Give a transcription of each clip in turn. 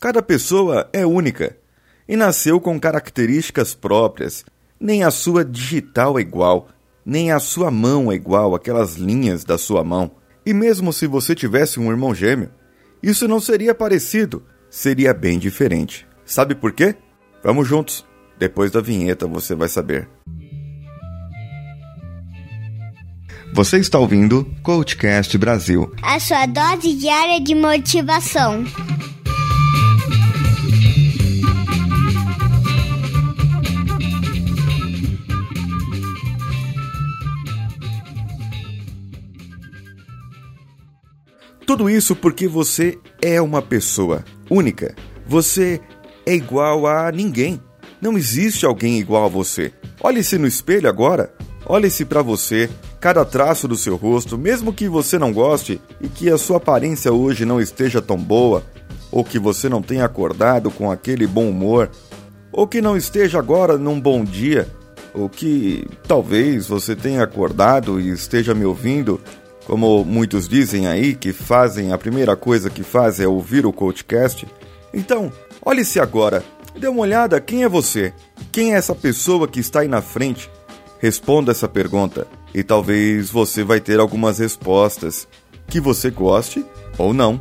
Cada pessoa é única e nasceu com características próprias. Nem a sua digital é igual, nem a sua mão é igual aquelas linhas da sua mão. E mesmo se você tivesse um irmão gêmeo, isso não seria parecido, seria bem diferente. Sabe por quê? Vamos juntos. Depois da vinheta você vai saber. Você está ouvindo Coachcast Brasil. A sua dose diária de motivação. Tudo isso porque você é uma pessoa única. Você é igual a ninguém. Não existe alguém igual a você. Olhe-se no espelho agora. Olhe-se para você, cada traço do seu rosto, mesmo que você não goste e que a sua aparência hoje não esteja tão boa, ou que você não tenha acordado com aquele bom humor, ou que não esteja agora num bom dia, ou que talvez você tenha acordado e esteja me ouvindo como muitos dizem aí, que fazem, a primeira coisa que faz é ouvir o podcast. Então, olhe-se agora, dê uma olhada quem é você, quem é essa pessoa que está aí na frente. Responda essa pergunta e talvez você vai ter algumas respostas que você goste ou não.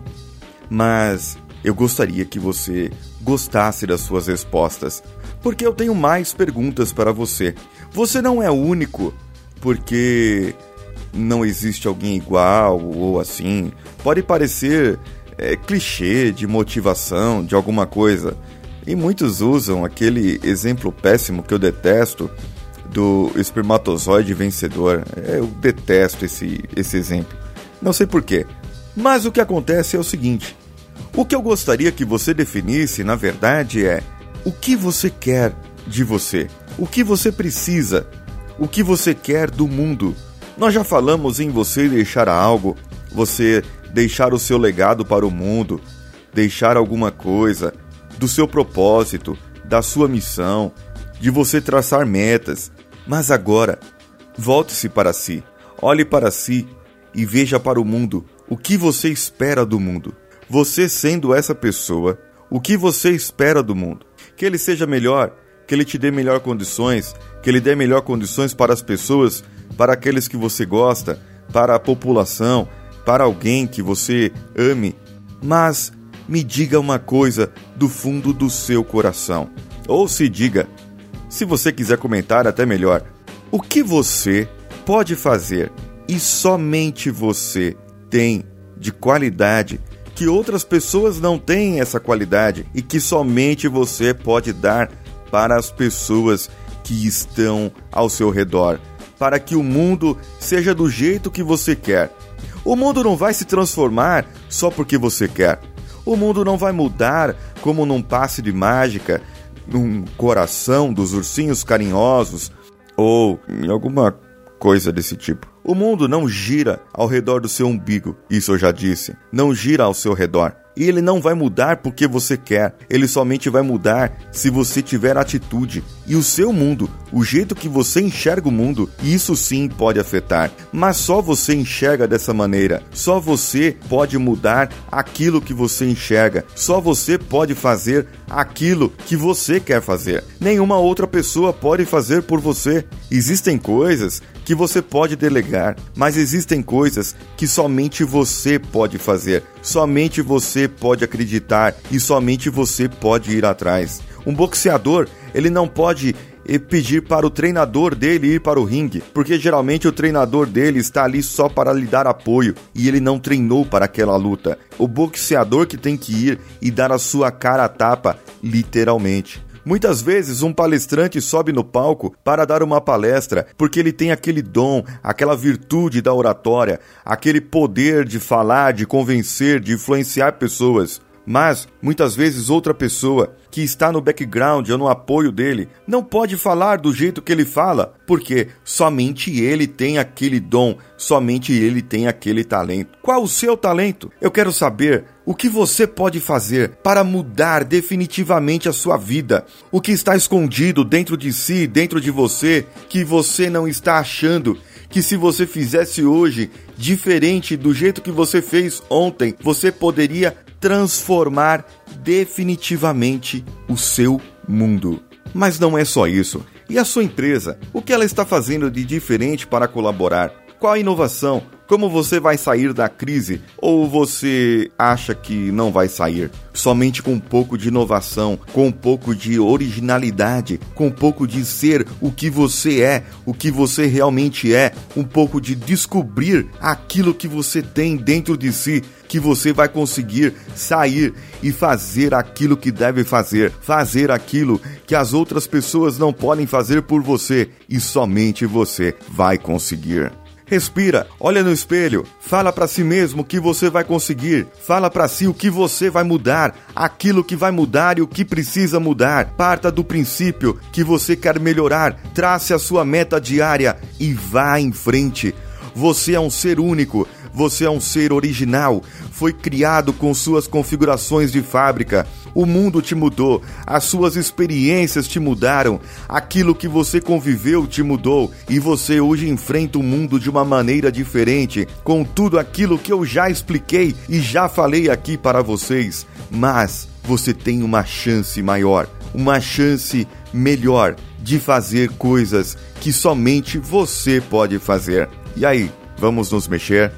Mas eu gostaria que você gostasse das suas respostas, porque eu tenho mais perguntas para você. Você não é único, porque não existe alguém igual ou assim. Pode parecer é, clichê de motivação, de alguma coisa. E muitos usam aquele exemplo péssimo que eu detesto do espermatozoide vencedor. Eu detesto esse, esse exemplo. Não sei porquê. Mas o que acontece é o seguinte: o que eu gostaria que você definisse, na verdade, é o que você quer de você, o que você precisa, o que você quer do mundo nós já falamos em você deixar algo, você deixar o seu legado para o mundo, deixar alguma coisa, do seu propósito, da sua missão, de você traçar metas. Mas agora, volte-se para si, olhe para si e veja para o mundo o que você espera do mundo. Você sendo essa pessoa, o que você espera do mundo? Que ele seja melhor, que ele te dê melhor condições, que ele dê melhor condições para as pessoas para aqueles que você gosta, para a população, para alguém que você ame, mas me diga uma coisa do fundo do seu coração. Ou se diga, se você quiser comentar, até melhor, o que você pode fazer e somente você tem de qualidade que outras pessoas não têm essa qualidade e que somente você pode dar para as pessoas que estão ao seu redor para que o mundo seja do jeito que você quer. O mundo não vai se transformar só porque você quer. O mundo não vai mudar como num passe de mágica, num coração dos ursinhos carinhosos ou em alguma coisa desse tipo. O mundo não gira ao redor do seu umbigo, isso eu já disse. Não gira ao seu redor. E ele não vai mudar porque você quer, ele somente vai mudar se você tiver atitude. E o seu mundo, o jeito que você enxerga o mundo, isso sim pode afetar. Mas só você enxerga dessa maneira. Só você pode mudar aquilo que você enxerga. Só você pode fazer aquilo que você quer fazer. Nenhuma outra pessoa pode fazer por você. Existem coisas que você pode delegar, mas existem coisas que somente você pode fazer, somente você pode acreditar e somente você pode ir atrás. Um boxeador, ele não pode eh, pedir para o treinador dele ir para o ringue, porque geralmente o treinador dele está ali só para lhe dar apoio e ele não treinou para aquela luta. O boxeador que tem que ir e dar a sua cara a tapa, literalmente. Muitas vezes um palestrante sobe no palco para dar uma palestra porque ele tem aquele dom, aquela virtude da oratória, aquele poder de falar, de convencer, de influenciar pessoas. Mas, muitas vezes, outra pessoa que está no background ou no apoio dele não pode falar do jeito que ele fala, porque somente ele tem aquele dom, somente ele tem aquele talento. Qual o seu talento? Eu quero saber o que você pode fazer para mudar definitivamente a sua vida. O que está escondido dentro de si, dentro de você, que você não está achando que se você fizesse hoje diferente do jeito que você fez ontem, você poderia transformar definitivamente o seu mundo. Mas não é só isso. E a sua empresa? O que ela está fazendo de diferente para colaborar? Qual a inovação? Como você vai sair da crise? Ou você acha que não vai sair? Somente com um pouco de inovação, com um pouco de originalidade, com um pouco de ser o que você é, o que você realmente é, um pouco de descobrir aquilo que você tem dentro de si, que você vai conseguir sair e fazer aquilo que deve fazer, fazer aquilo que as outras pessoas não podem fazer por você e somente você vai conseguir. Respira, olha no espelho, fala para si mesmo que você vai conseguir, fala para si o que você vai mudar, aquilo que vai mudar e o que precisa mudar. Parta do princípio que você quer melhorar, trace a sua meta diária e vá em frente. Você é um ser único, você é um ser original, foi criado com suas configurações de fábrica. O mundo te mudou, as suas experiências te mudaram, aquilo que você conviveu te mudou e você hoje enfrenta o mundo de uma maneira diferente, com tudo aquilo que eu já expliquei e já falei aqui para vocês. Mas você tem uma chance maior, uma chance melhor de fazer coisas que somente você pode fazer. E aí, vamos nos mexer?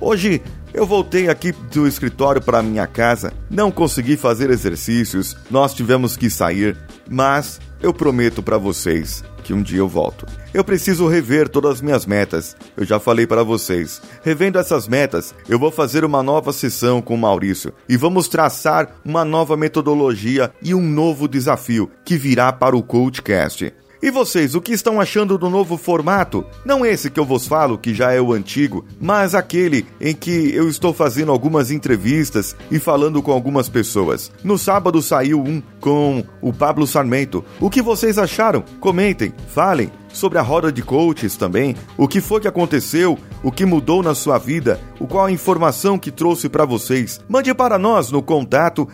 Hoje eu voltei aqui do escritório para minha casa, não consegui fazer exercícios, nós tivemos que sair, mas eu prometo para vocês que um dia eu volto. Eu preciso rever todas as minhas metas. Eu já falei para vocês. Revendo essas metas, eu vou fazer uma nova sessão com o Maurício e vamos traçar uma nova metodologia e um novo desafio que virá para o Coachcast. E vocês, o que estão achando do novo formato? Não esse que eu vos falo, que já é o antigo, mas aquele em que eu estou fazendo algumas entrevistas e falando com algumas pessoas. No sábado saiu um com o Pablo Sarmento. O que vocês acharam? Comentem, falem sobre a roda de coaches também, o que foi que aconteceu, o que mudou na sua vida, o qual a informação que trouxe para vocês. Mande para nós no contato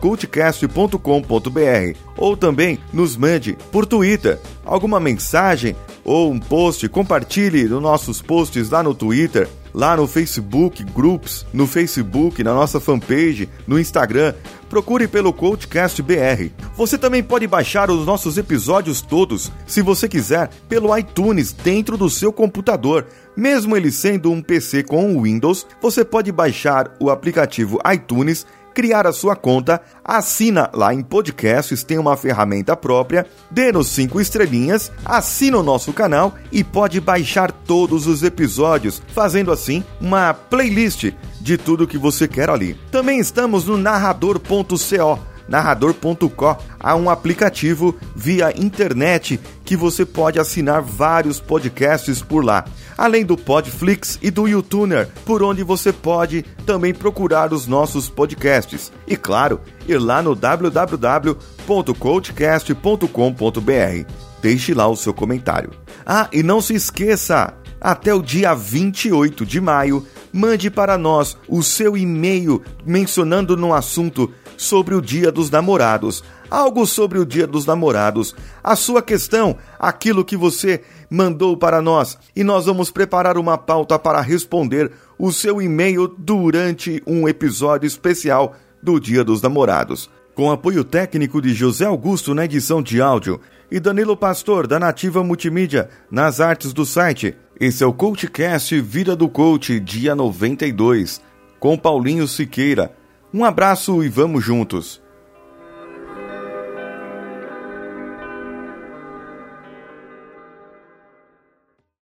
coachcast.com.br ou também nos mande por Twitter alguma mensagem ou um post, compartilhe nos nossos posts lá no Twitter lá no Facebook Groups, no Facebook, na nossa fanpage, no Instagram. Procure pelo Coachcast BR. Você também pode baixar os nossos episódios todos, se você quiser, pelo iTunes dentro do seu computador. Mesmo ele sendo um PC com Windows, você pode baixar o aplicativo iTunes criar a sua conta, assina lá em podcasts, tem uma ferramenta própria, dê-nos cinco estrelinhas, assina o nosso canal e pode baixar todos os episódios, fazendo assim uma playlist de tudo que você quer ali. Também estamos no narrador.co narrador.co. Há um aplicativo via internet que você pode assinar vários podcasts por lá, além do Podflix e do YouTuner, por onde você pode também procurar os nossos podcasts. E claro, ir lá no www.coachcast.com.br. Deixe lá o seu comentário. Ah, e não se esqueça, até o dia 28 de maio, mande para nós o seu e-mail mencionando no assunto sobre o Dia dos Namorados. Algo sobre o Dia dos Namorados. A sua questão, aquilo que você mandou para nós. E nós vamos preparar uma pauta para responder o seu e-mail durante um episódio especial do Dia dos Namorados. Com apoio técnico de José Augusto na edição de áudio e Danilo Pastor da Nativa Multimídia nas artes do site. Esse é o CoachCast Vida do Coach, dia 92, com Paulinho Siqueira um abraço e vamos juntos!